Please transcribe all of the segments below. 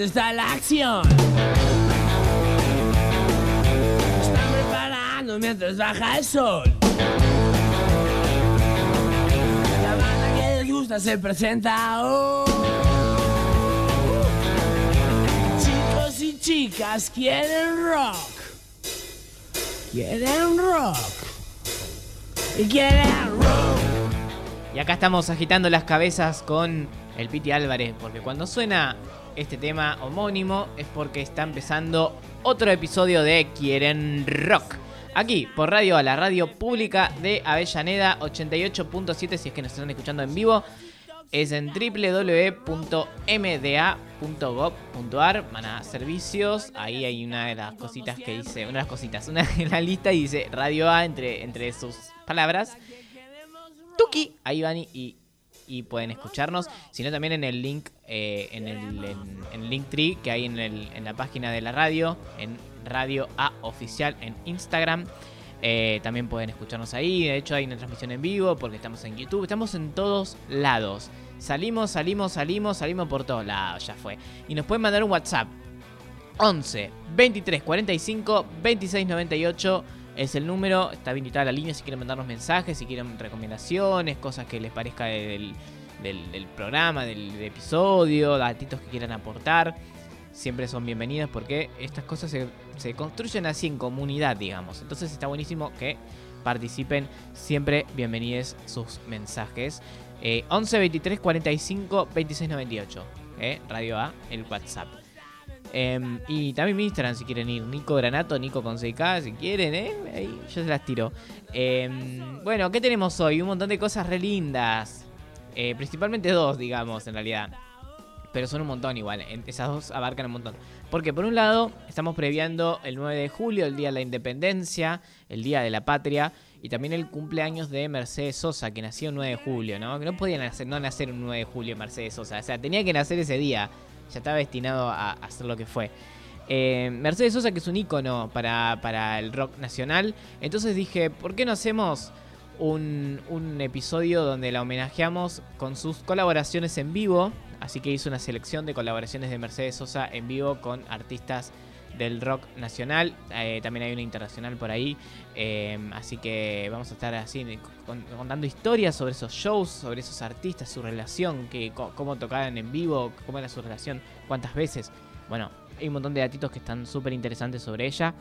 ¿dónde está la acción? Están preparando mientras baja el sol. La banda que les gusta se presenta hoy. Chicos y chicas quieren rock. Quieren rock. Y quieren rock. Y acá estamos agitando las cabezas con el Piti Álvarez, porque cuando suena este tema homónimo es porque está empezando otro episodio de Quieren Rock. Aquí, por radio a la radio pública de Avellaneda 88.7, si es que nos están escuchando en vivo. Es en www.mda.gov.ar, van a servicios. Ahí hay una de las cositas que dice, una de las cositas, una de la lista dice Radio A entre, entre sus palabras. Tuki, ahí van y, y pueden escucharnos, sino también en el link, eh, en el en, en Linktree que hay en, el, en la página de la radio, en Radio A Oficial en Instagram. Eh, también pueden escucharnos ahí. De hecho, hay una transmisión en vivo porque estamos en YouTube. Estamos en todos lados. Salimos, salimos, salimos, salimos por todos lados. Ya fue. Y nos pueden mandar un WhatsApp. 11 23 45 26 98 es el número. Está habilitada la línea si quieren mandarnos mensajes, si quieren recomendaciones, cosas que les parezca del, del, programa, del, del episodio, datitos que quieran aportar. Siempre son bienvenidas porque estas cosas se, se construyen así en comunidad, digamos. Entonces está buenísimo que participen. Siempre bienvenidos sus mensajes. Eh, 11 23 45 26 98. Eh, Radio A, el WhatsApp. Em, y también mi Instagram si quieren ir. Nico Granato, Nico con 6K, si quieren, ¿eh? Ahí yo se las tiro. Em, bueno, ¿qué tenemos hoy? Un montón de cosas re lindas. Eh, principalmente dos, digamos, en realidad. Pero son un montón igual. Esas dos abarcan un montón. Porque por un lado, estamos previando el 9 de julio, el Día de la Independencia, el Día de la Patria. Y también el cumpleaños de Mercedes Sosa, que nació el 9 de julio, ¿no? Que no podía nacer, no nacer un 9 de julio Mercedes Sosa. O sea, tenía que nacer ese día. Ya estaba destinado a hacer lo que fue. Eh, Mercedes Sosa, que es un ícono para, para el rock nacional. Entonces dije, ¿por qué no hacemos un, un episodio donde la homenajeamos con sus colaboraciones en vivo? Así que hice una selección de colaboraciones de Mercedes Sosa en vivo con artistas del rock nacional. Eh, también hay una internacional por ahí. Eh, así que vamos a estar así con- contando historias sobre esos shows, sobre esos artistas, su relación, que, cómo tocaban en vivo, cómo era su relación, cuántas veces. Bueno, hay un montón de datitos que están súper interesantes sobre ella.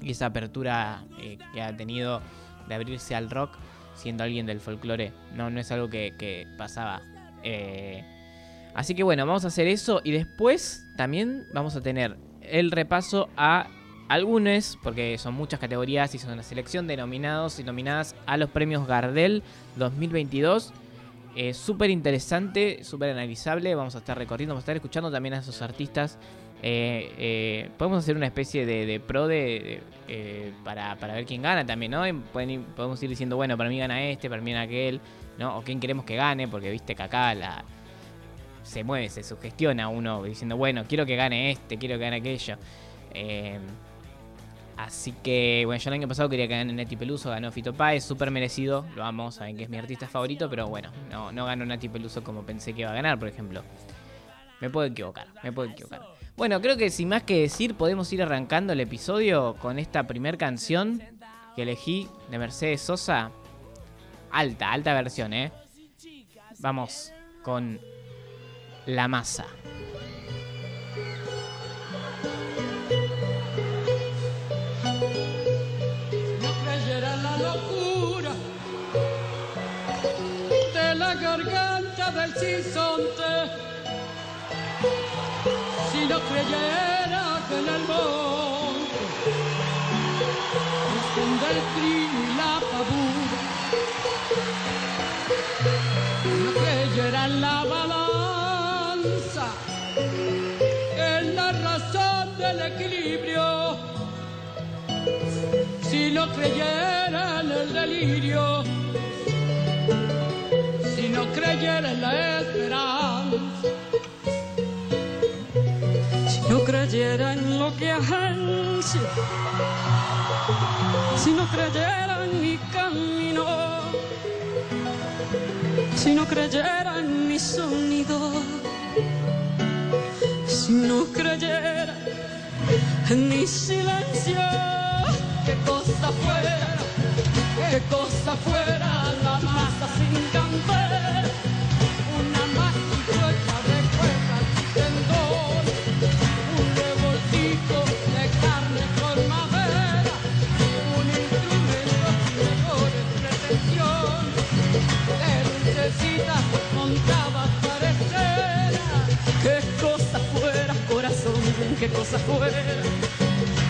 Y esa apertura eh, que ha tenido de abrirse al rock siendo alguien del folclore. No, no es algo que, que pasaba. Así que bueno, vamos a hacer eso. Y después también vamos a tener el repaso a algunos, porque son muchas categorías y son una selección de nominados y nominadas a los premios Gardel 2022. Eh, súper interesante, súper analizable. Vamos a estar recorriendo, vamos a estar escuchando también a esos artistas. Eh, eh, podemos hacer una especie de, pro de, eh, para, para ver quién gana también, ¿no? Podemos ir diciendo, bueno, para mí gana este, para mí gana aquel, ¿no? O quién queremos que gane, porque viste que acá la, se mueve, se sugestiona uno diciendo, bueno, quiero que gane este, quiero que gane aquello. Eh, así que, bueno, yo el año pasado quería que gane Nati Peluso, ganó Fito Páez, súper merecido, lo amo, saben que es mi artista favorito, pero bueno, no, no ganó Nati Peluso como pensé que iba a ganar, por ejemplo. Me puedo equivocar, me puedo equivocar. Bueno, creo que sin más que decir, podemos ir arrancando el episodio con esta primer canción que elegí de Mercedes Sosa. Alta, alta versión, ¿eh? Vamos con La Masa. no creyera la locura de la garganta del sinsonte, si no creyera que en el monte esconde el del equilibrio. Si no creyera en el delirio, si no creyera en la esperanza, si no creyera en lo que agencia, si no creyera en mi camino, si no creyera en mi sonido, si no creyera en mi silencio. Qué cosa fuera, qué cosa fuera la masa sin cantera. Cosa fuera,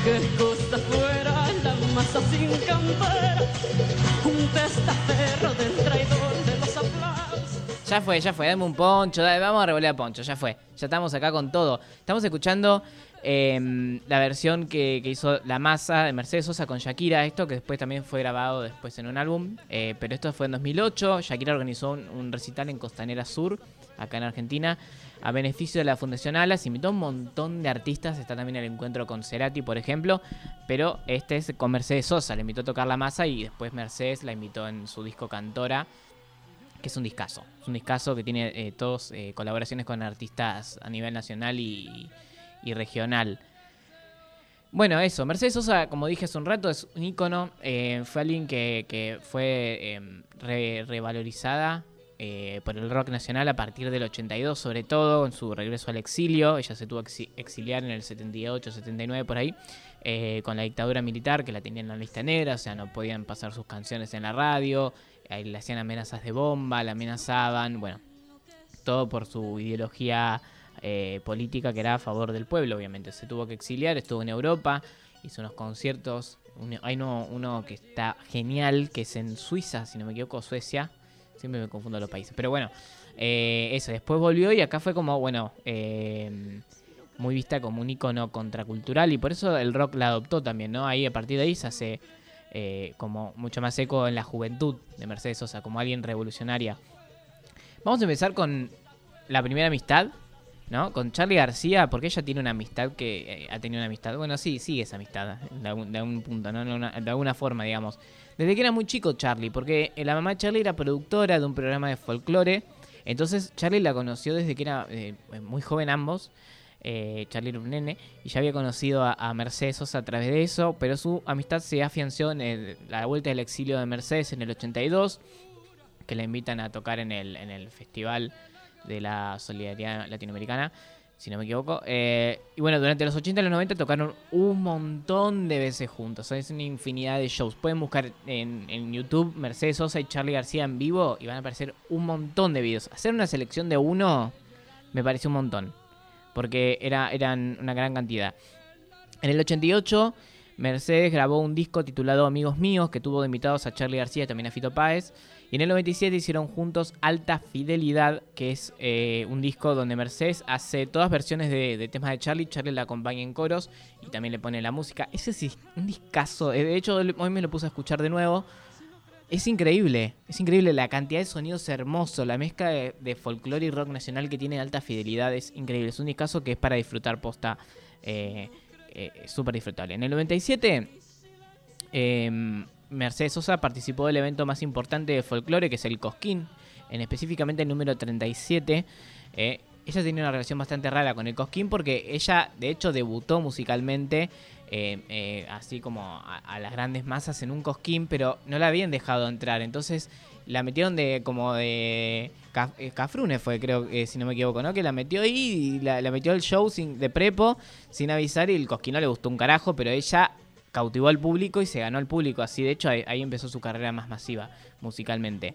qué cosa fuera la masa sin cantera, un testaferro del traidor. Ya fue, ya fue, dame un poncho, vamos a revolver poncho, ya fue. Ya estamos acá con todo. Estamos escuchando em, la versión que, hizo La Masa de Mercedes Sosa con Shakira, esto que después también fue grabado después en un álbum, eh, pero esto fue en 2008. Shakira organizó un recital en Costanera Sur, acá en Argentina, a beneficio de la Fundación Alas. Invitó a un montón de artistas, está también el encuentro con Cerati, por ejemplo, pero este es con Mercedes Sosa, le invitó a tocar La Masa y después Mercedes la invitó en su disco Cantora que es un discazo. Es un discazo que tiene eh, todos eh, colaboraciones con artistas a nivel nacional y, regional. Bueno, eso. Mercedes Sosa, como dije hace un rato, es un ícono. eh, fue alguien que, fue re- revalorizada eh, por el rock nacional a partir del 82, sobre todo en su regreso al exilio. Ella se tuvo que exi- exiliar en el 78, 79, por ahí, eh, con la dictadura militar que la tenían en la lista negra, o sea, no podían pasar sus canciones en la radio. Ahí le hacían amenazas de bomba, la amenazaban, bueno, todo por su ideología eh, política que era a favor del pueblo, obviamente. Se tuvo que exiliar, estuvo en Europa, hizo unos conciertos. hay uno, uno que está genial, que es en Suiza, si no me equivoco, Suecia. Siempre me confundo los países. Pero bueno, eh, eso. Después volvió y acá fue como, bueno, eh, muy vista como un icono contracultural y por eso el rock la adoptó también, ¿no? Ahí a partir de ahí se hace eh, como mucho más eco en la juventud de Mercedes Sosa, como alguien revolucionaria. Vamos a empezar con la primera amistad, ¿no? Con Charlie García, porque ella tiene una amistad que eh, ha tenido una amistad. Bueno, sí, sigue esa amistad, de algún, de algún punto, ¿no? De una- de alguna forma, digamos. Desde que era muy chico Charlie, porque la mamá de Charlie era productora de un programa de folclore. Entonces Charlie la conoció desde que era eh, muy joven ambos. Eh, Charlie era un nene y ya había conocido a, Mercedes Sosa a través de eso, pero su amistad se afianció en la vuelta del exilio de Mercedes en el 82, que la invitan a tocar en el, en el Festival de la Solidaridad Latinoamericana, si no me equivoco. Eh, y bueno, durante los 80 y los 90 tocaron un montón de veces juntos, es una infinidad de shows. Pueden buscar en, en YouTube Mercedes Sosa y Charlie García en vivo y van a aparecer un montón de videos. Hacer una selección de uno me pareció un montón porque era, eran una gran cantidad. En el 88, Mercedes grabó un disco titulado Amigos Míos, que tuvo de invitados a Charlie García y también a Fito Páez. Y en el 97 hicieron juntos Alta Fidelidad, que es eh, un disco donde Mercedes hace todas versiones de, temas de Charlie. Charlie la acompaña en coros y también le pone la música. Ese es un discazo. Eh, De hecho, hoy me lo puse a escuchar de nuevo. Es increíble, es increíble la cantidad de sonidos hermosos, la mezcla de, de folclore y rock nacional que tiene alta fidelidad es increíble. Es un discazo que es para disfrutar posta, eh, eh, súper disfrutable. En el 97, eh, Mercedes Sosa participó del evento más importante de folclore, que es el Cosquín, en específicamente el número 37. Eh, ella tenía una relación bastante rara con el Cosquín porque ella, de hecho, debutó musicalmente eh, eh, así como a, las grandes masas en un cosquín, pero no la habían dejado entrar. Entonces la metieron de como de Ca- eh, Cafrune fue, creo, que si no me equivoco, ¿no? Que la metió ahí y la, la metió al show sin, de prepo, sin avisar, y el cosquín no le gustó un carajo, pero ella cautivó al público y se ganó al público. Así, de hecho, ahí, empezó su carrera más masiva musicalmente.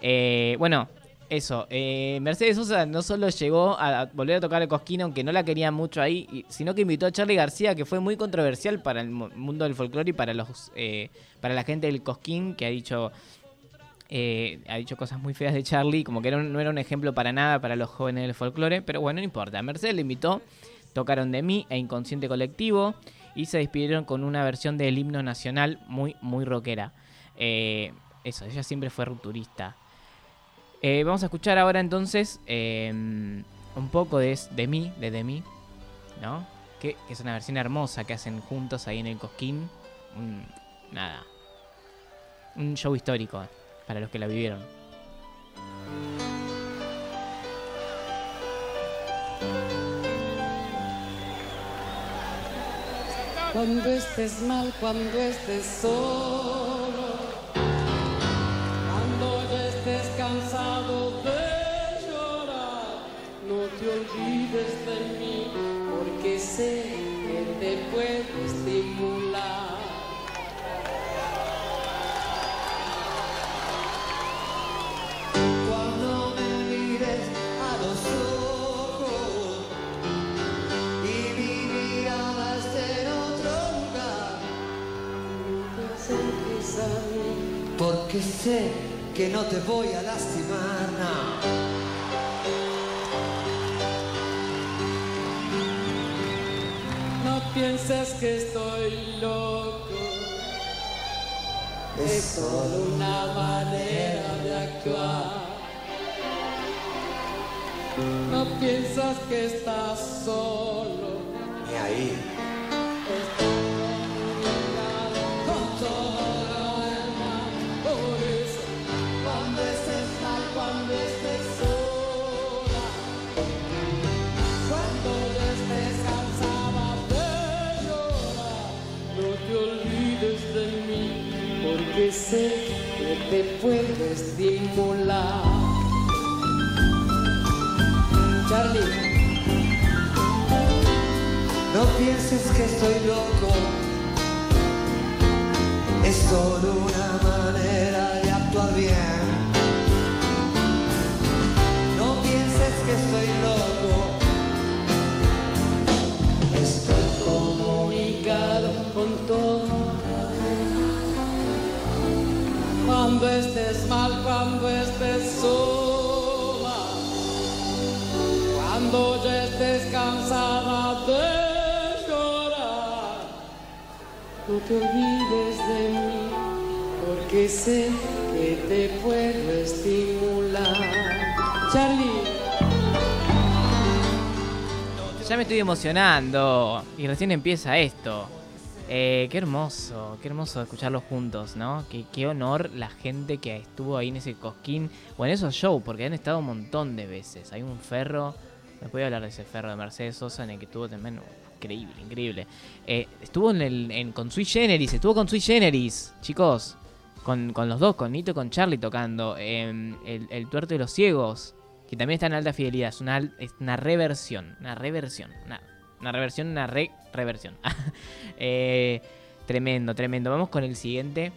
Eh, bueno, eso. eh, Mercedes Sosa no solo llegó a volver a tocar el Cosquín, aunque no la quería mucho ahí, sino que invitó a Charlie García, que fue muy controversial para el mu- mundo del folclore y para los eh, para la gente del Cosquín, que ha dicho eh, ha dicho cosas muy feas de Charlie, como que no era un ejemplo para nada para los jóvenes del folclore, pero bueno, no importa. Mercedes le invitó, tocaron de mí e Inconsciente Colectivo y se despidieron con una versión del himno nacional muy, muy rockera. Eh, eso, ella siempre fue rupturista. Eh, vamos a escuchar ahora entonces eh, un poco de, de mí, de de mí, ¿no? Que, es una versión hermosa que hacen juntos ahí en el Cosquín. Nada. Un show histórico para los que la vivieron. Cuando estés mal, cuando estés solo, porque sé que no te voy a lastimar. no. no pienses que estoy loco. Es solo una manera de actuar. No piensas que estás solo. Ni ahí. Porque sé que te puedo estimular. Charlie. No pienses que estoy loco. Es solo una manera de actuar bien. No pienses que estoy loco. Cuando estés mal, cuando estés sola, cuando ya estés cansada de llorar, no te olvides de mí, porque sé que te puedo estimular. Charlie. Ya me estoy emocionando. Y recién empieza esto. Eh, qué hermoso, qué hermoso escucharlos juntos, ¿no? Qué, honor la gente que estuvo ahí en ese cosquín o en esos shows, porque han estado un montón de veces. Hay un ferro, me voy a hablar de ese ferro de Mercedes Sosa en el que estuvo también, increíble, increíble. Eh, estuvo en con Sui Generis, estuvo con Sui Generis, chicos, con, con los dos, con Nito y con Charlie tocando. eh, el, el Tuerto de los Ciegos, que también está en alta fidelidad, es una, es una reversión, una reversión, una, una reversión, una re reversión. Eh, tremendo, tremendo. Vamos con el siguiente.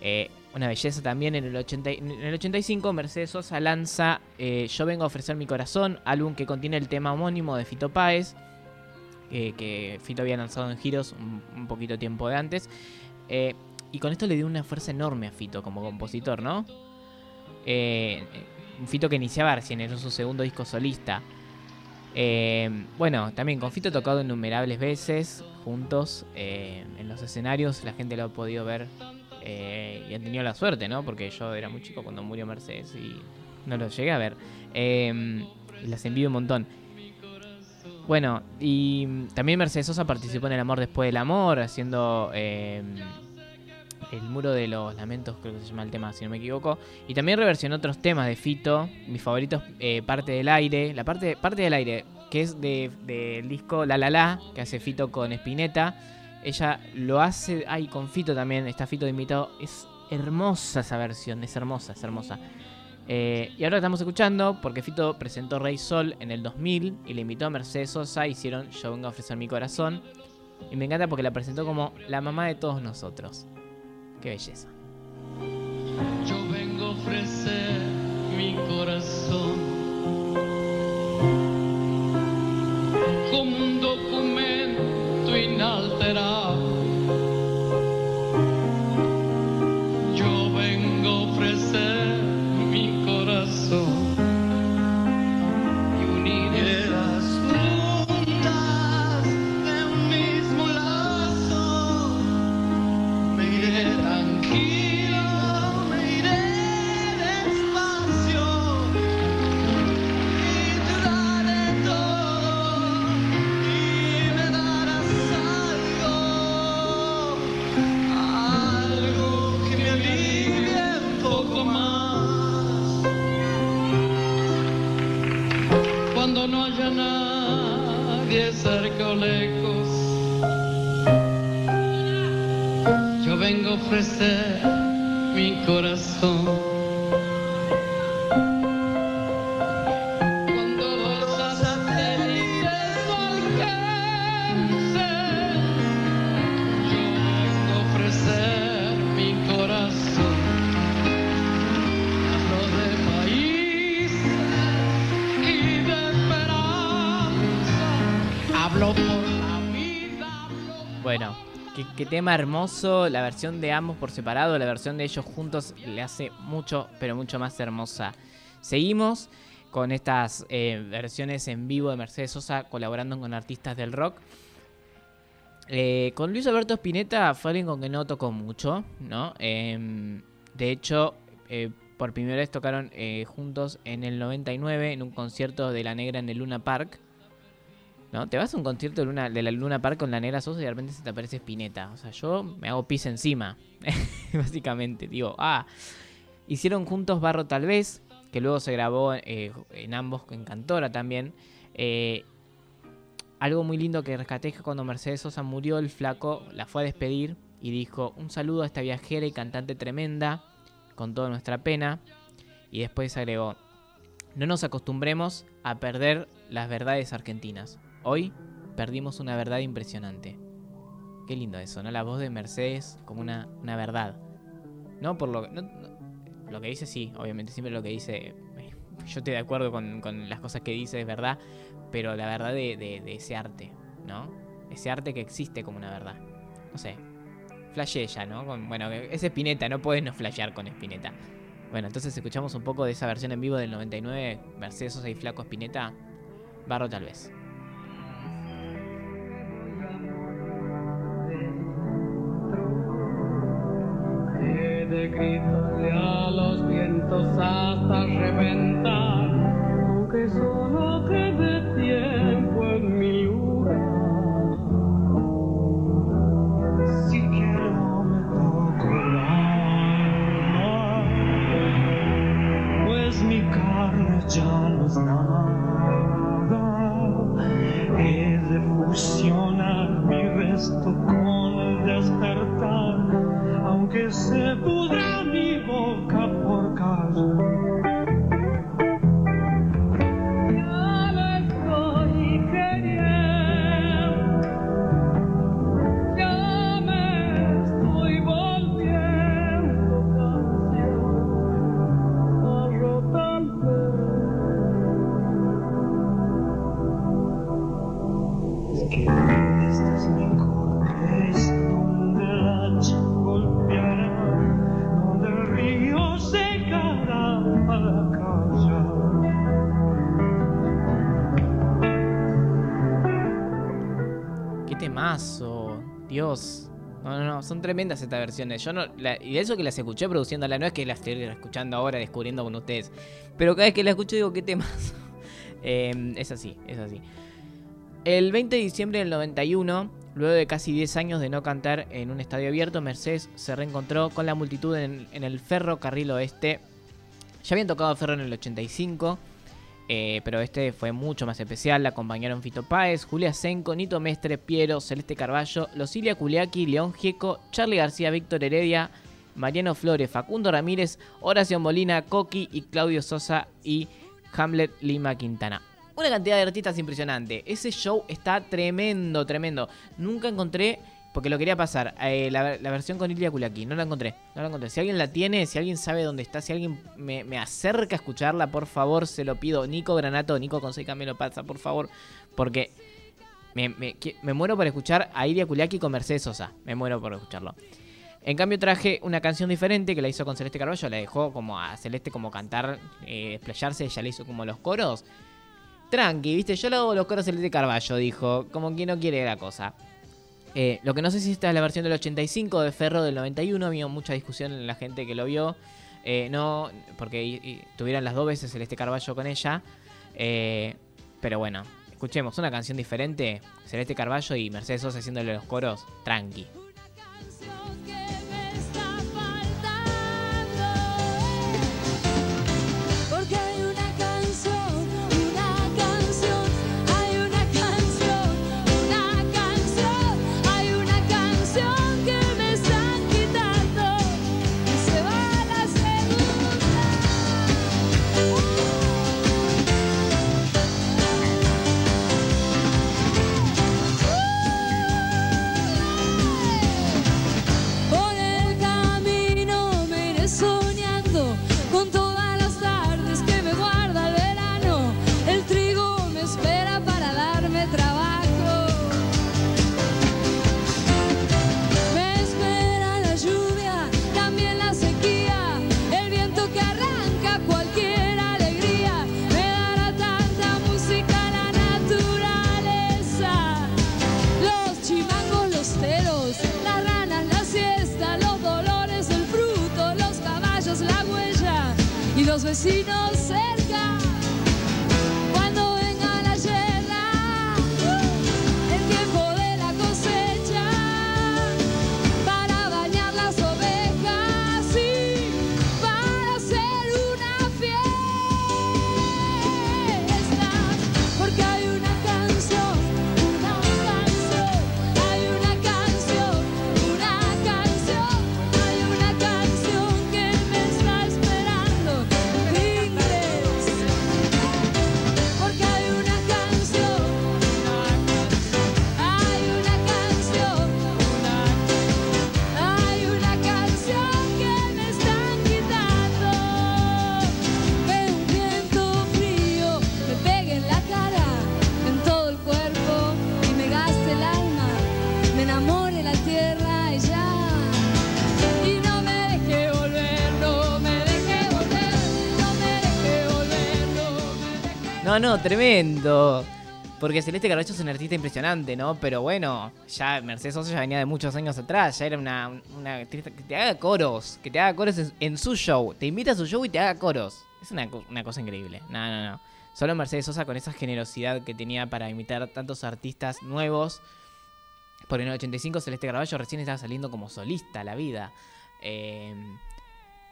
Eh, una belleza también en el, 80, y- en el 85 Mercedes Sosa lanza eh, Yo vengo a ofrecer mi corazón, álbum que contiene el tema homónimo de Fito Páez, que Fito había lanzado en giros un, un poquito tiempo de antes. Y con esto le dio una fuerza enorme a Fito como compositor, ¿no? Un Fito que iniciaba recién, era su segundo disco solista. Eh, bueno, también con Fito tocado innumerables veces, juntos, eh, en los escenarios, la gente lo ha podido ver eh, y han tenido la suerte, ¿no? Porque yo era muy chico cuando murió Mercedes y no lo llegué a ver. Y las envidio un montón. Bueno, y también Mercedes Sosa participó en El Amor Después del Amor, haciendo El Muro de los Lamentos, creo que se llama el tema, si no me equivoco. Y también reversionó otros temas de Fito, mis favoritos, eh, Parte del Aire, la parte, parte del Aire, que es de- del disco La La La, que hace Fito con Spinetta. Ella lo hace, ay, con Fito también, está Fito de invitado. Es hermosa esa versión, es hermosa, es hermosa. Eh, y ahora estamos escuchando porque Fito presentó Rey Sol en el 2000 y le invitó a Mercedes Sosa, hicieron Yo vengo a ofrecer mi corazón. Y me encanta porque la presentó como la mamá de todos nosotros. Qué belleza. Yo vengo a ofrecer mi corazón como un documento inalterable. No haya qué, tema hermoso. La versión de ambos por separado, la versión de ellos juntos le hace mucho, pero mucho más hermosa. Seguimos con estas eh, versiones en vivo de Mercedes Sosa colaborando con artistas del rock. Eh, con Luis Alberto Spinetta fue alguien con que no tocó mucho, ¿no? Em, de hecho, eh, por primera vez tocaron juntos en el 99 en un concierto de La Negra en el Luna Park. ¿No? Te vas a un concierto de, Luna- de la Luna Park con la Negra Sosa y de repente se te aparece Spinetta. O sea, yo me hago pis encima. Básicamente, digo, ah. Hicieron juntos Barro Tal vez, que luego se grabó eh, en ambos en Cantora también. Eh, algo muy lindo que rescaté cuando Mercedes Sosa murió, el flaco la fue a despedir y dijo: Un saludo a esta viajera y cantante tremenda, con toda nuestra pena. Y después agregó: No nos acostumbremos a perder las verdades argentinas. Hoy perdimos una verdad impresionante. Qué lindo eso, ¿no? La voz de Mercedes como una, una verdad. No por lo, no- no- lo que dice, sí, obviamente, siempre lo que dice. eh, Yo estoy de acuerdo con, con las cosas que dice, es verdad. Pero la verdad de, de- ese arte, ¿no? Ese arte que existe como una verdad. No sé. Flashé ¿no? Con- bueno, es Spinetta, no puedes no flashear con Spinetta. Bueno, entonces escuchamos un poco de esa versión en vivo del 99, Mercedes Sosa y Flaco Spinetta. Barro tal vez. Gritarle a los vientos hasta reventar, aunque solo quede tiempo en mi lugar. Si quiero me toco pues mi carne ya no es nada. He de fusionar mi resto Dios. No, no, no, son tremendas estas versiones. Yo no, la- y eso que las escuché produciéndola, no es que las estoy escuchando ahora, descubriendo con ustedes. Pero cada vez que la escucho digo, qué temazo. Eh, es así, es así. El 20 de diciembre del 91, luego de casi 10 años de no cantar en un estadio abierto, Mercedes se reencontró con la multitud en, en el Ferrocarril Oeste. Ya habían tocado Ferro en el 85, eh, pero este fue mucho más especial. La acompañaron Fito Páez, Julia Senco, Nito Mestre, Piero, Celeste Carballo, Losilia Culiaki, León Gieco, Charlie García, Víctor Heredia, Mariano Flores, Facundo Ramírez, Horacio Molina, Coqui y Claudio Sosa y Hamlet Lima Quintana. Una cantidad de artistas impresionante. Ese show está tremendo, tremendo. Nunca encontré, porque lo quería pasar, eh, la, versión con Ilia Kulaki. No la encontré, no la encontré. Si alguien la tiene, si alguien sabe dónde está, si alguien me, me acerca a escucharla, por favor, se lo pido. Nico Granato, Nico Conseca me lo pasa, por favor. Porque me, me- muero por escuchar a Ilia Kulaki con Mercedes Sosa. Me muero por escucharlo. En cambio traje una canción diferente que la hizo con Celeste Carballo, la dejó como a Celeste como cantar, eh, desplayarse, ella le hizo como los coros. Tranqui, viste, yo le hago los coros a Celeste Carballo, dijo, como quien no quiere la cosa. Eh, lo que no sé si esta es la versión del 85 de Ferro del 91, había mucha discusión en la gente que lo vio. Eh, no, porque y- tuvieron las dos veces Celeste Carballo con ella. Eh, pero bueno, escuchemos una canción diferente, Celeste Carballo y Mercedes Sosa haciéndole los coros, tranqui. No, tremendo. Porque Celeste Carballo es una artista impresionante, ¿no? Pero bueno, ya Mercedes Sosa ya venía de muchos años atrás, ya era una, una artista que te haga coros, que te haga coros en, su show, te invita a su show y te haga coros. Es una, co- una cosa increíble. No, no, no. Solo Mercedes Sosa con esa generosidad que tenía para imitar tantos artistas nuevos. Porque en el 85 Celeste Carballo recién estaba saliendo como solista la vida. Eh,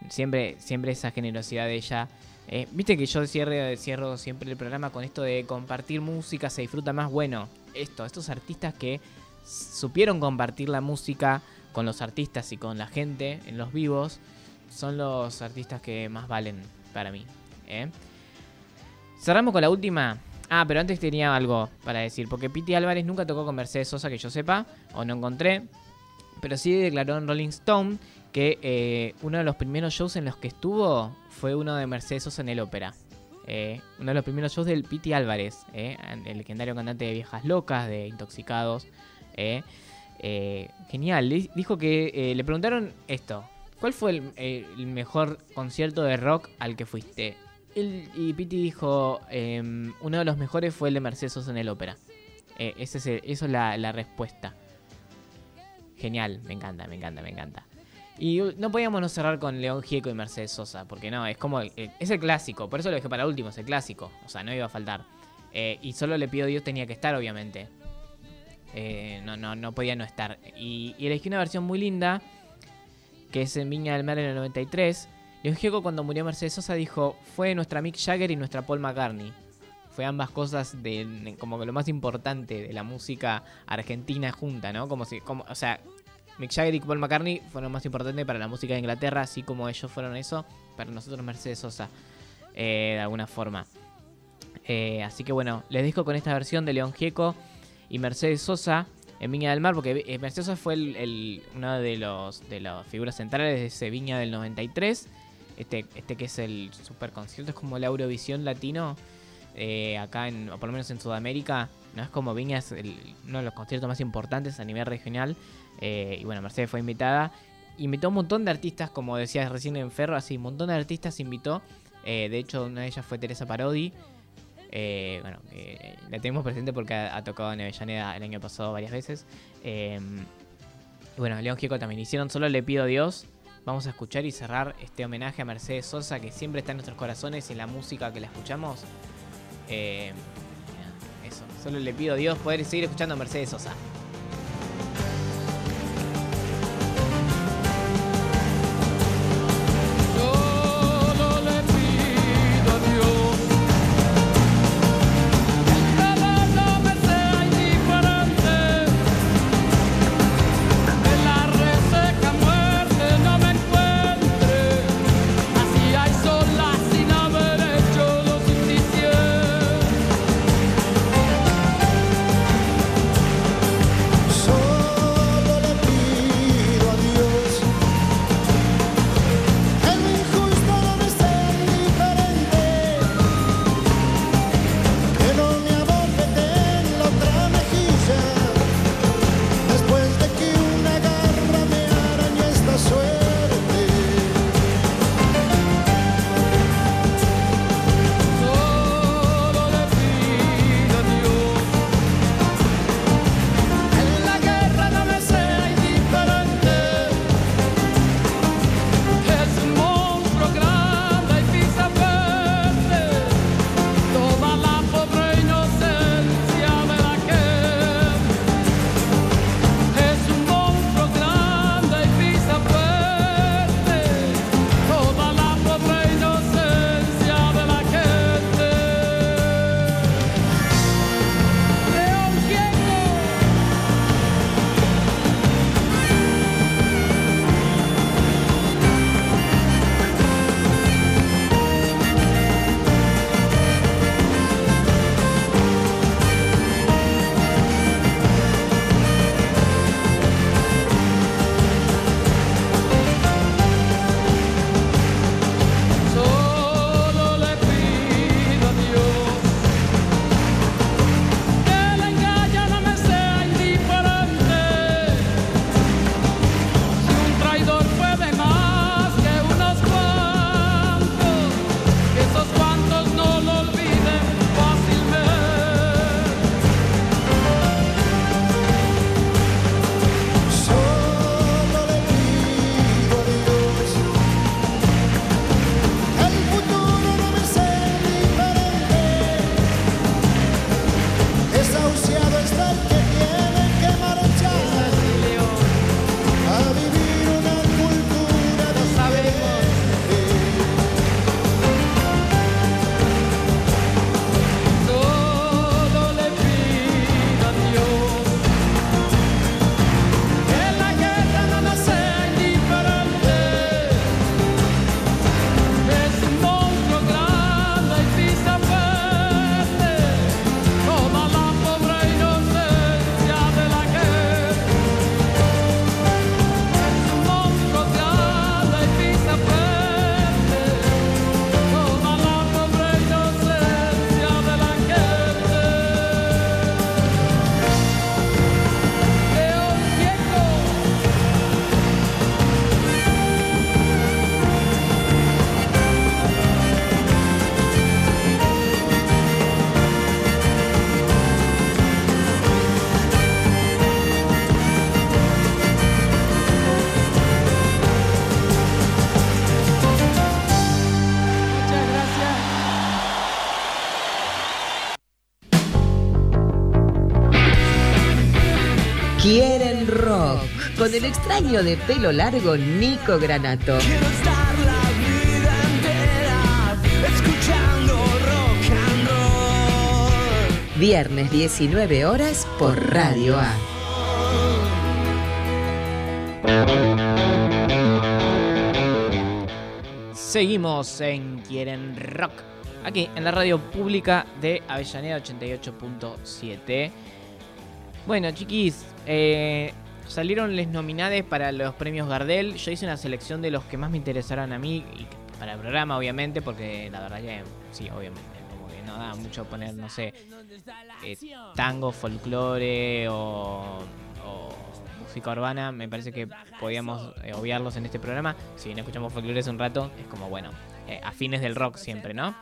siempre, siempre esa generosidad de ella. Eh, Viste que yo cierre, cierro siempre el programa con esto de compartir música, se disfruta más. Bueno, esto, estos artistas que supieron compartir la música con los artistas y con la gente en los vivos, son los artistas que más valen para mí. ¿eh? Cerramos con la última. Ah, pero antes tenía algo para decir, porque Piti Álvarez nunca tocó con Mercedes Sosa que yo sepa, o no encontré, pero sí declaró en Rolling Stone que eh, uno de los primeros shows en los que estuvo fue uno de Mercedes en el ópera. Eh, uno de los primeros shows del Piti Álvarez, eh, el legendario cantante de Viejas Locas, de Intoxicados. genial, Di- dijo que le preguntaron esto. ¿Cuál fue el, mejor concierto de rock al que fuiste? Y Piti dijo, em, uno de los mejores fue el de Mercedes en el ópera. Ese es eso es la, la respuesta. Genial, me encanta, me encanta, me encanta. Y no podíamos no cerrar con León Gieco y Mercedes Sosa, porque no, es como, es el clásico, por eso lo dejé para último, es el clásico, o sea, no iba a faltar. Eh, y solo le pido Dios tenía que estar, obviamente. Eh, no, no, no podía no estar. Y, y elegí una versión muy linda, que es en Viña del Mar en el 93. León Gieco cuando murió Mercedes Sosa dijo, fue nuestra Mick Jagger y nuestra Paul McCartney. Fue ambas cosas de- como que lo más importante de la música argentina junta, ¿no? Como si, como, o sea, Mick Jagger y Paul McCartney fueron más importantes para la música de Inglaterra, así como ellos fueron eso, para nosotros Mercedes Sosa, eh, de alguna forma. Eh, así que bueno, les dejo con esta versión de León Gieco y Mercedes Sosa en Viña del Mar, porque eh, Mercedes Sosa fue uno de las figuras centrales de ese Viña del 93. Este, este que es el super concierto, es como la Eurovisión latino, acá en, o por lo menos en Sudamérica, no es como Viña, es uno de los conciertos más importantes a nivel regional. Eh, y bueno, Mercedes fue invitada. Invitó un montón de artistas, como decías recién en Ferro, así, un montón de artistas invitó. eh, de hecho, una de ellas fue Teresa Parodi. Eh, bueno, eh, la tenemos presente porque ha, tocado en Avellaneda el año pasado varias veces. Bueno, León Gieco también hicieron Solo le pido a Dios. Vamos a escuchar y cerrar este homenaje a Mercedes Sosa que siempre está en nuestros corazones y en la música que la escuchamos. Eso, solo le pido a Dios poder seguir escuchando a Mercedes Sosa. Con el extraño de pelo largo Nico Granato. Quiero estar la vida entera escuchando rock and roll. Viernes 19 horas por Radio A. Seguimos en Quieren Rock, aquí en la radio pública de Avellaneda 88.7. Bueno, chiquis, eh, salieron les nominades para los premios Gardel. Yo hice una selección de los que más me interesaron a mí y para el programa, obviamente, porque la verdad que sí, obviamente, como que no da mucho poner, no sé, eh, tango, folclore o, o música urbana. Me parece que podíamos eh, obviarlos en este programa. Si bien escuchamos folclore hace un rato, es como, bueno, eh, afines del rock siempre, ¿no?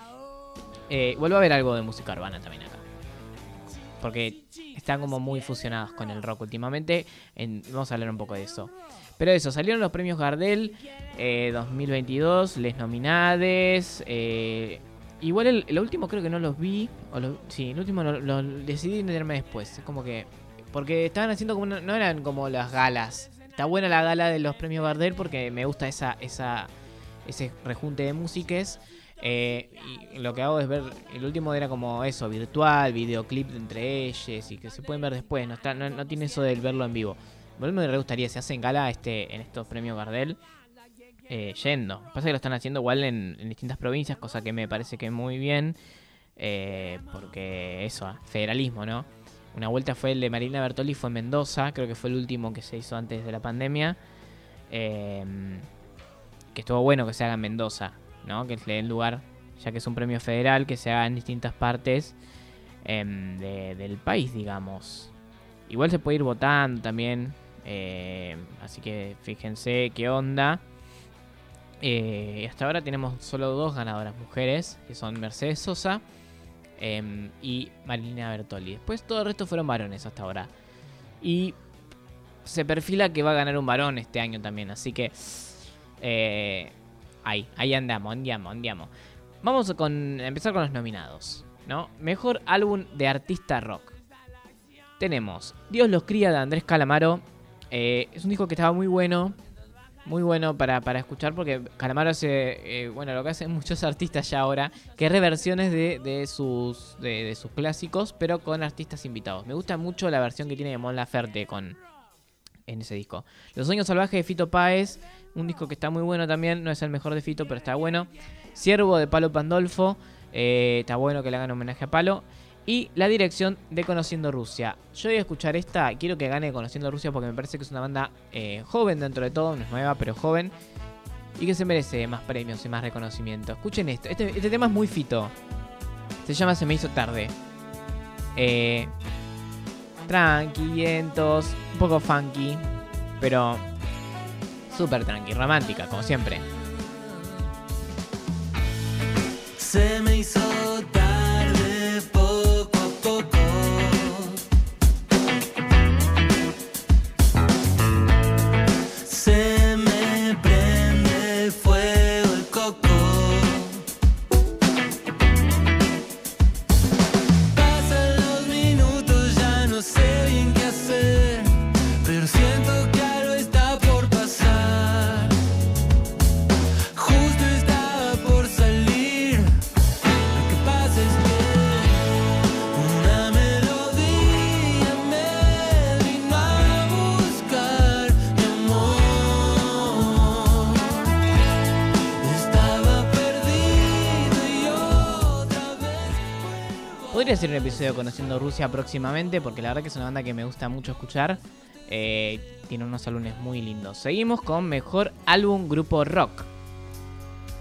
Eh, vuelvo a ver algo de música urbana también acá. Porque están como muy fusionados con el rock últimamente. En- vamos a hablar un poco de eso. Pero eso, salieron los premios Gardel eh, 2022, les nominades. eh, igual el, el último creo que no los vi. O lo- sí, el último lo, lo decidí meterme después. Es como que. Porque estaban haciendo como. una- no eran como las galas. Está buena la gala de los premios Gardel porque me gusta esa, esa, ese rejunte de músiques. Eh, lo que hago es ver, el último era como eso, virtual, videoclip entre ellos y que se pueden ver después, no, está, no, no tiene eso del verlo en vivo. Mí me gustaría, se hacen gala este, en estos premios Gardel, eh, yendo. Pasa que lo están haciendo igual en, en distintas provincias, cosa que me parece que muy bien, eh, porque eso, ah, federalismo, ¿no? Una vuelta fue el de Marina Bertoli, fue en Mendoza, creo que fue el último que se hizo antes de la pandemia. Eh, que estuvo bueno que se haga en Mendoza, ¿no? Que le den lugar, ya que es un premio federal, que se haga en distintas partes em, de- del país, digamos. Igual se puede ir votando también, eh, así que fíjense qué onda. Eh, hasta ahora tenemos solo dos ganadoras mujeres, que son Mercedes Sosa em, y Marina Bertoli. Después todo el resto fueron varones hasta ahora. Y se perfila que va a ganar un varón este año también, así que... Eh, ahí, ahí andamos, andiamo, andiamo. Vamos a empezar con los nominados, ¿no? Mejor álbum de artista rock. Tenemos Dios los cría de Andrés Calamaro. Eh, es un disco que estaba muy bueno. Muy bueno para, para escuchar porque Calamaro hace, eh, bueno, lo que hacen muchos artistas ya ahora, que es reversiones de, de sus, de, de sus clásicos, pero con artistas invitados. Me gusta mucho la versión que tiene de Mon Laferte con, en ese disco. Los Sueños Salvajes de Fito Páez, un disco que está muy bueno también, no es el mejor de Fito, pero está bueno. Siervo de Palo Pandolfo, eh, está bueno que le hagan homenaje a Palo. Y la dirección de Conociendo Rusia. Yo voy a escuchar esta, quiero que gane Conociendo Rusia porque me parece que es una banda eh, joven dentro de todo, no es nueva, pero joven. Y que se merece más premios y más reconocimiento. Escuchen esto, este, este tema es muy Fito. Se llama Se me hizo tarde. Eh, un poco funky, pero súper tranqui, romántica, como siempre. Episodio conociendo Rusia próximamente, porque la verdad que es una banda que me gusta mucho escuchar. Eh, tiene unos álbumes muy lindos. Seguimos con mejor álbum grupo rock.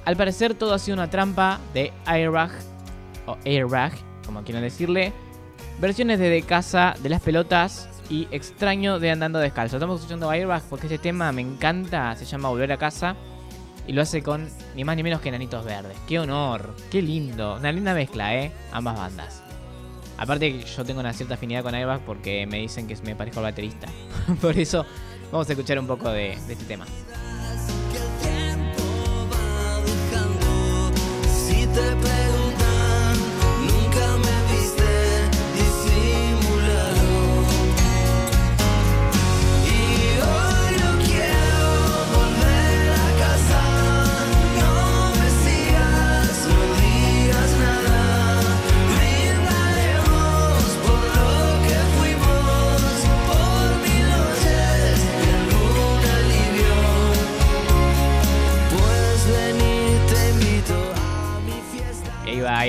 Al parecer todo ha sido una trampa de Airbag, o Airbag, como quieran decirle. Versiones de De Casa, de las pelotas y Extraño de Andando Descalzo. Estamos escuchando Airbag porque este tema me encanta, se llama Volver a Casa. Y lo hace con ni más ni menos que Nanitos Verdes. ¡Qué honor! ¡Qué lindo! Una linda mezcla, ¿eh? Ambas bandas. Aparte yo tengo una cierta afinidad con Airbag porque me dicen que me parezco al baterista. Por eso vamos a escuchar un poco de, este tema.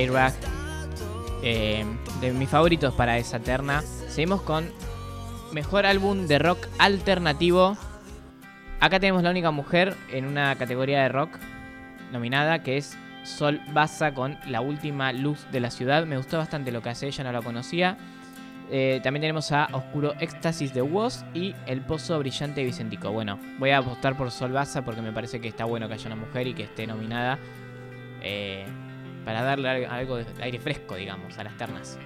Airbag. Eh, de mis favoritos para esa terna. Seguimos con mejor álbum de rock alternativo. Acá tenemos la única mujer en una categoría de rock nominada que es Sol Baza con La última luz de la ciudad. Me gustó bastante lo que hace ella, no la conocía. Eh, también tenemos a Oscuro Éxtasis de Woz y El Pozo Brillante de Vicentico. Bueno, voy a apostar por Sol Baza porque me parece que está bueno que haya una mujer y que esté nominada eh, para darle al- algo de aire fresco, digamos, a las ternas.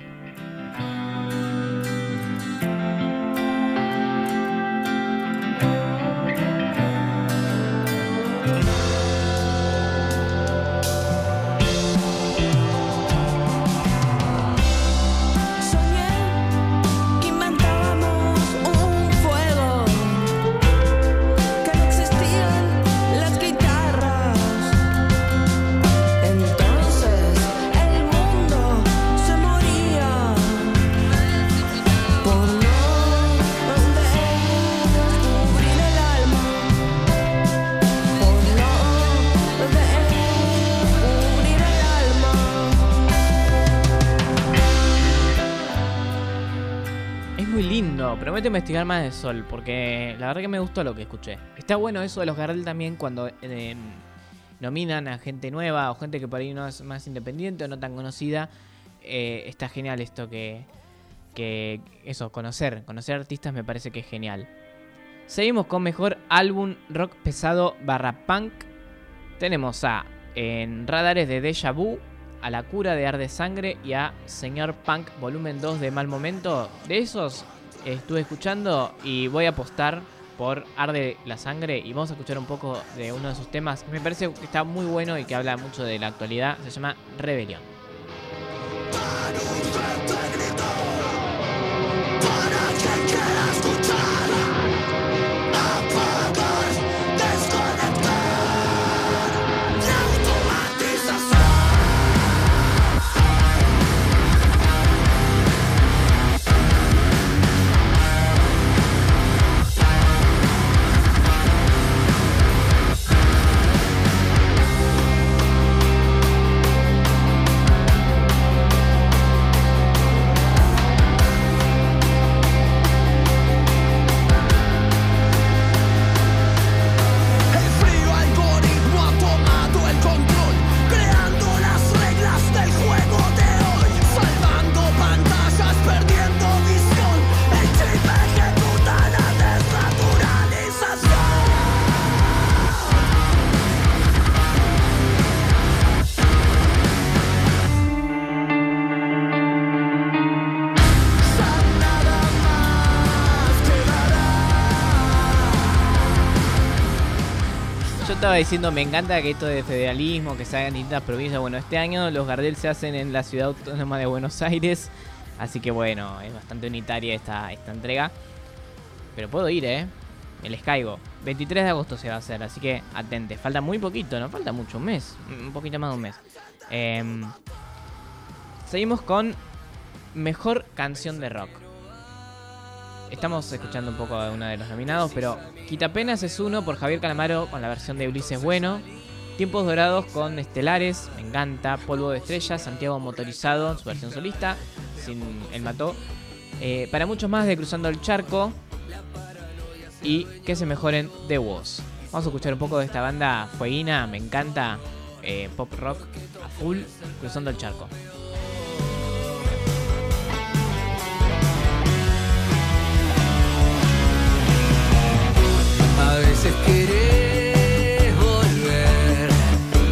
Prometo investigar más de Sol, porque la verdad que me gustó lo que escuché. Está bueno eso de los Gardel también cuando eh, nominan a gente nueva o gente que por ahí no es más independiente o no tan conocida. Eh, está genial esto que, que eso, conocer, conocer artistas me parece que es genial. Seguimos con mejor álbum rock pesado barra punk. Tenemos a en radares de Deja Vu, a La Cura de Arde Sangre y a Señor Punk Volumen 2 de Mal Momento. De esos estuve escuchando y voy a apostar por Arde la Sangre y vamos a escuchar un poco de uno de sus temas. Me parece que está muy bueno y que habla mucho de la actualidad. Se llama Rebelión. Diciendo, me encanta que esto de federalismo, que se hagan distintas provincias. Bueno, este año los Gardel se hacen en la ciudad autónoma de Buenos Aires. Así que bueno, es bastante unitaria esta, esta entrega. Pero puedo ir, ¿eh? Les caigo. 23 de agosto se va a hacer, así que atente. Falta muy poquito, no falta mucho, un mes. Un poquito más de un mes. Em, seguimos con Mejor Canción de Rock. Estamos escuchando un poco de uno de los nominados, pero Quitapenas es uno por Javier Calamaro con la versión de Ulises Bueno. Tiempos Dorados con Estelares, me encanta. Polvo de Estrellas, Santiago Motorizado, en su versión solista, sin el mató. Eh, para muchos más de Cruzando el Charco y Que se mejoren de Woz. Vamos a escuchar un poco de esta banda fueguina, me encanta. eh, pop rock a full, Cruzando el Charco. Veces querés volver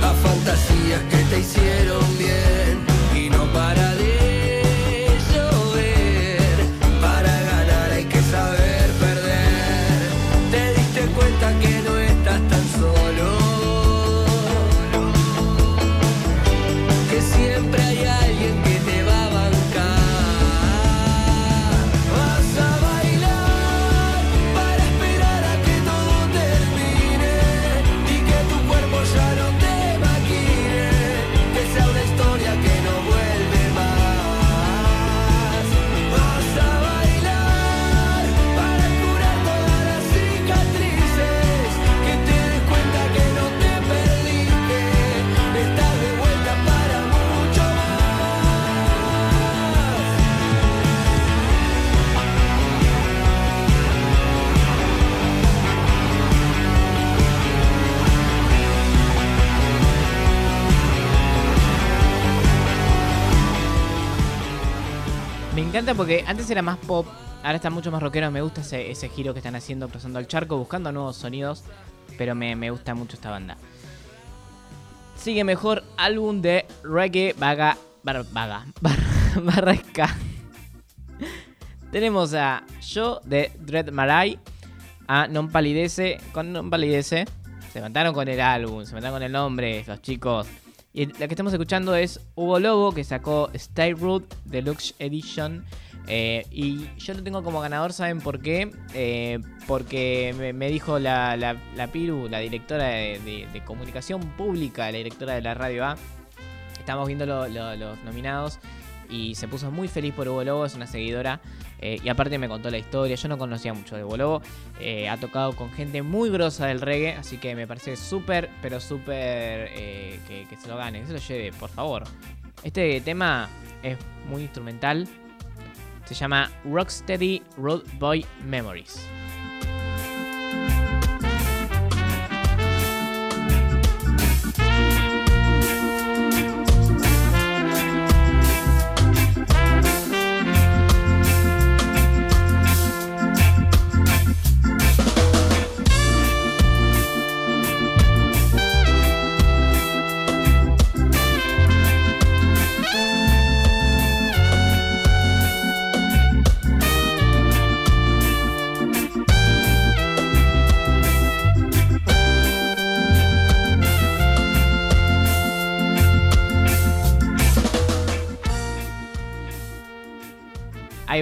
a fantasías que te hicieron bien y no para porque antes era más pop, ahora están mucho más rockeros. Me gusta ese, ese giro que están haciendo, cruzando el charco, buscando nuevos sonidos. Pero me, me gusta mucho esta banda. Sigue mejor álbum de reggae vaga. Bar, vaga. Bar, barra ska. Tenemos a Yo de Dread Marai. A Non Palidece. Con Non Palidece. Se levantaron con el álbum, se levantaron con el nombre, los chicos. Y la que estamos escuchando es Hugo Lobo, que sacó Stay Root Deluxe Edition. Eh, y yo lo tengo como ganador, ¿saben por qué? Eh, porque me, dijo la, la- Piru, la directora de, comunicación pública, la directora de la radio A. Estamos viendo lo- los nominados y se puso muy feliz por Hugo Lobo, es una seguidora. eh, y aparte me contó la historia, yo no conocía mucho de Hugo Lobo. eh, ha tocado con gente muy grosa del reggae, así que me parece súper, pero súper eh, que, que se lo gane, que se lo lleve, por favor. Este tema es muy instrumental. Se llama Rocksteady Road Boy Memories.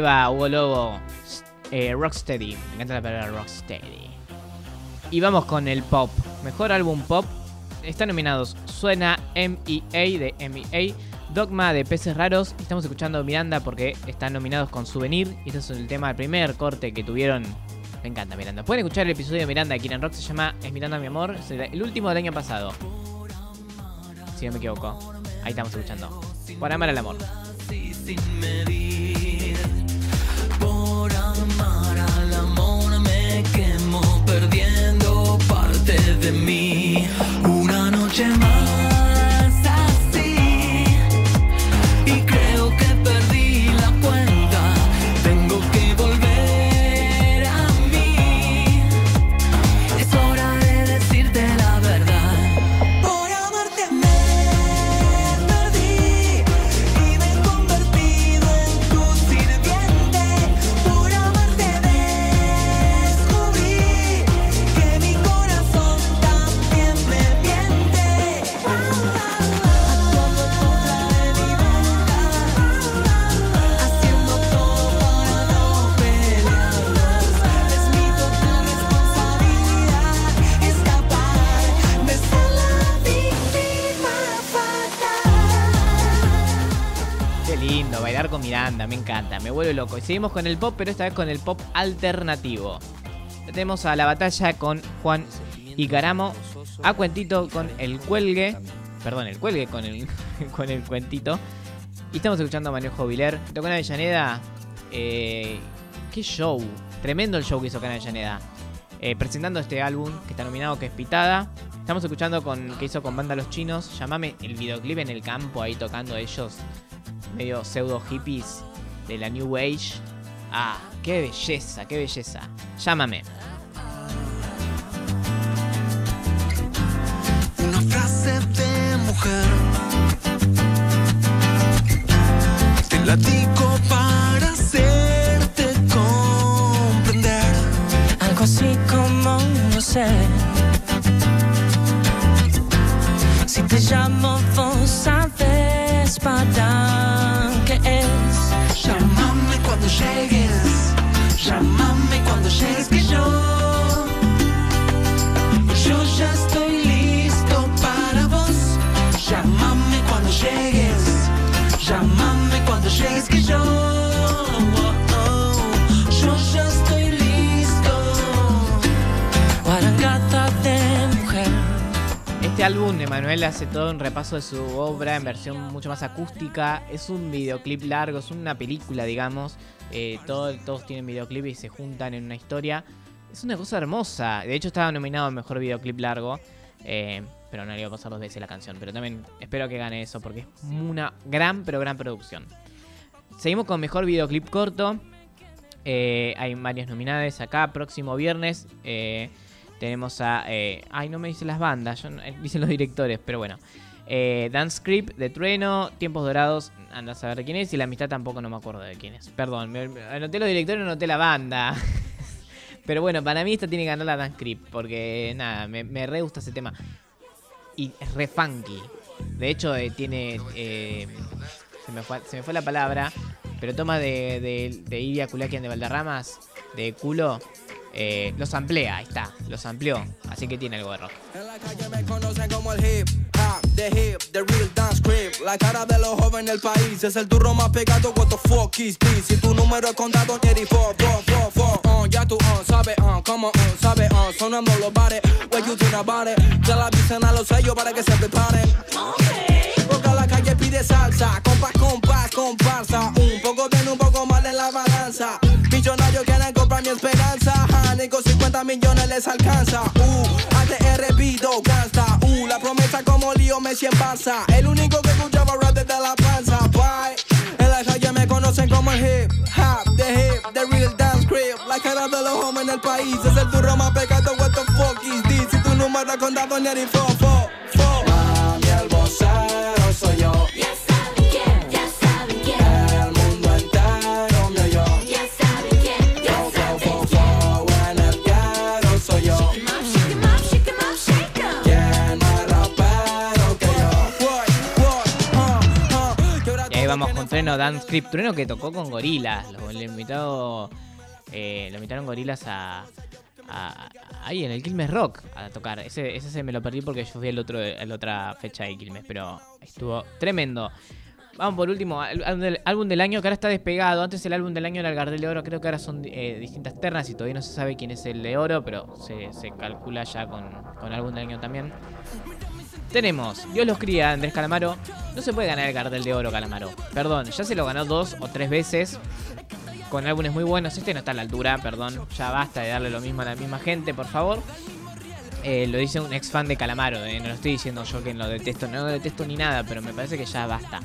Hugo Lobo. eh, Rocksteady. Me encanta la palabra Rocksteady. Y vamos con el pop. Mejor álbum pop. Están nominados Suena MEA de MEA. Dogma de Peces Raros. Estamos escuchando Miranda porque están nominados con Souvenir. Y este es el tema del primer corte que tuvieron. Me encanta Miranda. Pueden escuchar el episodio de Miranda de Kiran Rock. Se llama Es Miranda mi amor. El último del año pasado. Si no me equivoco. Ahí estamos escuchando. Por amar al amor. Perdiendo parte de mí. Vuelve loco. Y seguimos con el pop, pero esta vez con el pop alternativo. Tenemos a la batalla con Juan y Caramo, a Cuentito con el cuelgue, perdón, el cuelgue con el, con el cuentito. Y estamos escuchando a Manejo Viler. Tocó en Avellaneda. Eh, qué show, tremendo el show que hizo Cana Avellaneda. Eh, presentando este álbum que está nominado, que es Pitada. Estamos escuchando con que hizo con Banda Los Chinos. Llamame el videoclip en el campo, ahí tocando ellos medio pseudo hippies de la New Age. Ah, qué belleza, qué belleza. Llámame. Una frase de mujer. Te la digo para hacerte comprender. Algo así como no sé. Si te llamo, vos sabes para llegues. Llámame cuando llegues que yo. Yo ya estoy listo para vos. Llámame cuando llegues. Llámame cuando llegues que yo. Yo ya estoy listo. Guarangata de mujer. Este álbum, Emanuel hace todo un repaso de su obra en versión mucho más acústica. Es un videoclip largo, es una película, digamos. Eh, todo- todos tienen videoclip y se juntan en una historia. Es una cosa hermosa. De hecho, estaba nominado a mejor videoclip largo. eh, pero no le iba a pasar dos veces la canción. Pero también espero que gane eso porque es una gran, pero gran producción. seguimos con mejor videoclip corto. Eh, hay varias nominadas acá. Próximo viernes eh, tenemos a. ay, no me dicen las bandas, dicen los directores, pero bueno. Eh, Dance Script de Trueno, Tiempos Dorados, anda a saber quién es. Y La Amistad tampoco no me acuerdo de quién es. Perdón, me, anoté los directores, no anoté la banda. pero bueno, para mí esta tiene que ganar la Dance Script, porque nada, me, me re gusta ese tema. Y es re funky. De hecho, eh, tiene. eh, se, me fue, se me fue la palabra. Pero toma de, de, de Iria Kulakian de Valderramas, de culo. Eh, los amplía, ahí está. Los amplió. Así que tiene algo de rock. En la calle me conocen como el hip hop, the hip, the real dance script. La cara de los jóvenes del país es el turro más pegado. What the fuck is this? Si tu número es contado, Jerry, four, four, four. Uh, ya tú, uh, sabes, uh, como, uh, sabes, uh, sonando los bares. What you think about it? Ya la avisen a los sellos para que se preparen. Porque la calle pide salsa, compás, compás, comparsa. Un poco bien, un poco mal en la balanza. Millonarios quieren comprar mi esperanza. Ja, ni con 50 millones les alcanza. Uh, ATR Vido, gangsta. Uh, la promesa como lío Messi en Barça. El único que escuchaba rap desde la panza. Bye. En la calle me conocen como el hip hop, the hip, the real dance crib. La cara de los hombres en el país es el turro más pecado. What the fuck is this? Si tu número es contado, ni el fo, fo. Mami, el vocero Trueno Dance Script. Trueno que tocó con gorilas. Lo, invitado, eh, invitaron gorilas a, a- ahí en el Quilmes Rock a tocar. Ese, ese se me lo perdí porque yo fui el otro, la otra fecha de Quilmes, pero estuvo tremendo. Vamos por último, álbum del, álbum del año que ahora está despegado. Antes el álbum del año era el Gardel de Oro, creo que ahora son eh, distintas ternas y todavía no se sabe quién es el de oro, pero se, se calcula ya con, con álbum del año también. Tenemos Dios los cría, Andrés Calamaro. No se puede ganar el Gardel de Oro, Calamaro. Perdón, ya se lo ganó dos o tres veces. Con álbumes muy buenos. Este no está a la altura, perdón. Ya basta de darle lo mismo a la misma gente, por favor. Eh, lo dice un ex fan de Calamaro, eh, no lo estoy diciendo yo que lo detesto, no lo detesto ni nada, pero me parece que ya basta.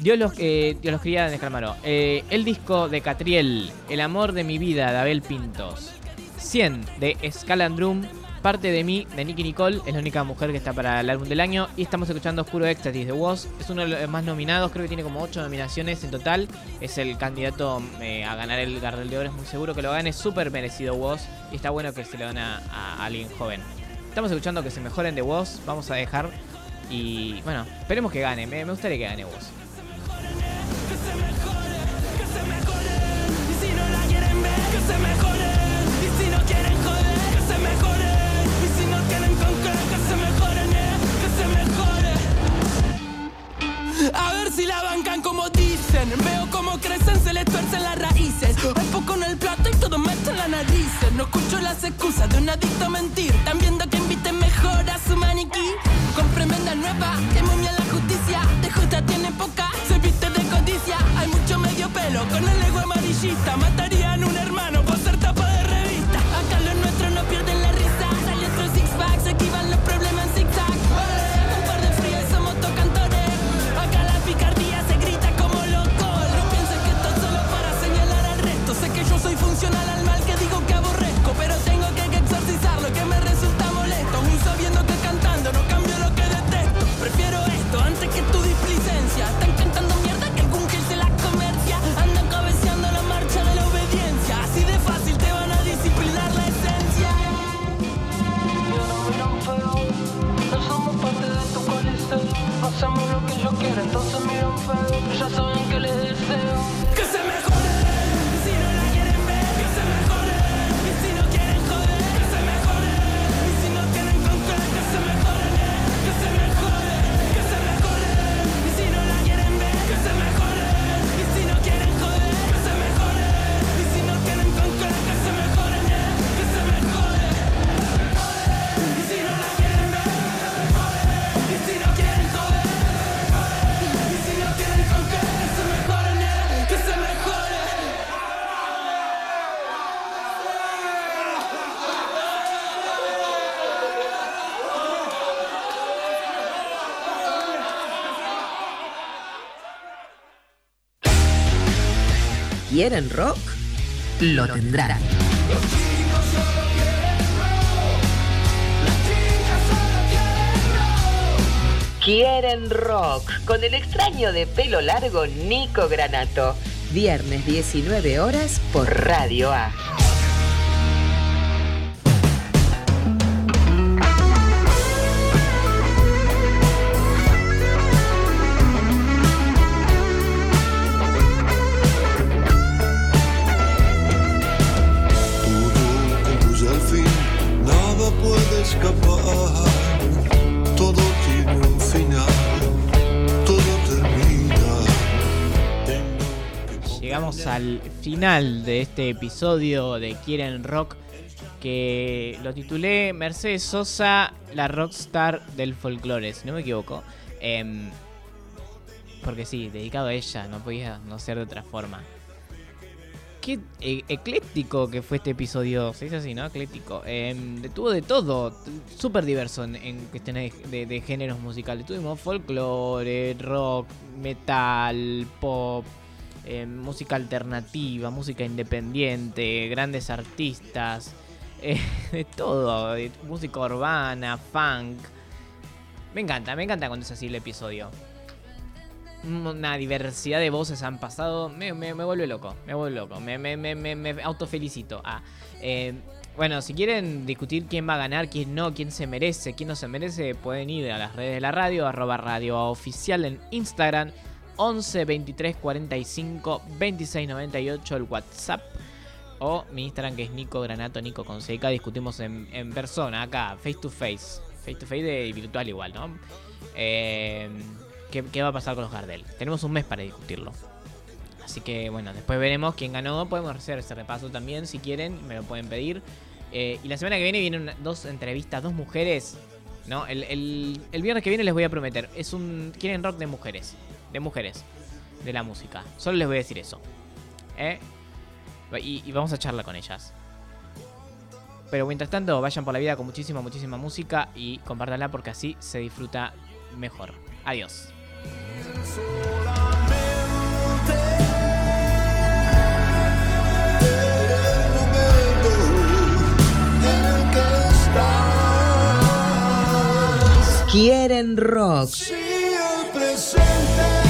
Dios los, eh, Dios los cría de Calamaro. El disco de Catriel, El amor de mi vida, de Abel Pintos. 100 de Scalandrum, Parte de mí, de Nicky Nicole, es la única mujer que está para el álbum del año. Y estamos escuchando Oscuro Éxtasis de Woz, es uno de los más nominados, creo que tiene como 8 nominaciones en total. Es el candidato eh, a ganar el Gardel de Oro, es muy seguro que lo gane, súper merecido Woz. Y está bueno que se lo den a, a alguien joven. Estamos escuchando que se mejoren de Woz, vamos a dejar. Y bueno, esperemos que gane, me, me gustaría que gane Woz. A ver si la bancan como dicen. Veo cómo crecen, se les tuercen las raíces. Hay poco en el plato y todo meten la nariz. No escucho las excusas de un adicto a mentir. Están viendo que inviten mejor a su maniquí. Con tremenda nueva, que momia la justicia. De justa tiene poca, se viste de codicia. Hay mucho medio pelo con el ego amarillista. Matarían un hermano quieren rock, lo tendrán. Quieren rock con el extraño de pelo largo Nico Granato. Viernes 19 horas por Radio A. de este episodio de Quieren Rock que lo titulé Mercedes Sosa, la rockstar del folclore, si no me equivoco. Em, porque sí, dedicado a ella, no podía no ser de otra forma. Qué e- ecléctico que fue este episodio, se dice así, ¿no? Ecléctico. De- tuvo de todo, súper diverso en, en cuestiones de géneros musicales. Tuvimos folclore, rock, metal, pop, eh, música alternativa, música independiente, grandes artistas, eh, de todo, de música urbana, funk. Me encanta, me encanta cuando es así el episodio. Una diversidad de voces han pasado, me, me, vuelve loco, me vuelve loco, me, me, me, autofelicito. Ah, eh, bueno, si quieren discutir quién va a ganar, quién no, quién se merece, quién no se merece, pueden ir a las redes de la radio, arroba radio oficial en Instagram, 11 23 45 26 98 el WhatsApp. O mi Instagram que es Nico Granato, Nico con CK. Discutimos en, persona, acá, face to face. Face to face de virtual igual, ¿no? Eh, ¿qué, qué va a pasar con los Gardel? Tenemos un mes para discutirlo. Así que bueno, después veremos quién ganó. Podemos hacer ese repaso también si quieren, me lo pueden pedir. Eh, y la semana que viene vienen dos entrevistas, dos mujeres. ¿no? El, el- el viernes que viene les voy a prometer. Es un. Quieren rock de mujeres. De mujeres. De la música. Solo les voy a decir eso. ¿Eh? Y, y vamos a charlar con ellas. Pero mientras tanto, vayan por la vida con muchísima, muchísima música y compártanla porque así se disfruta mejor. Adiós. Quieren rock. Si el presente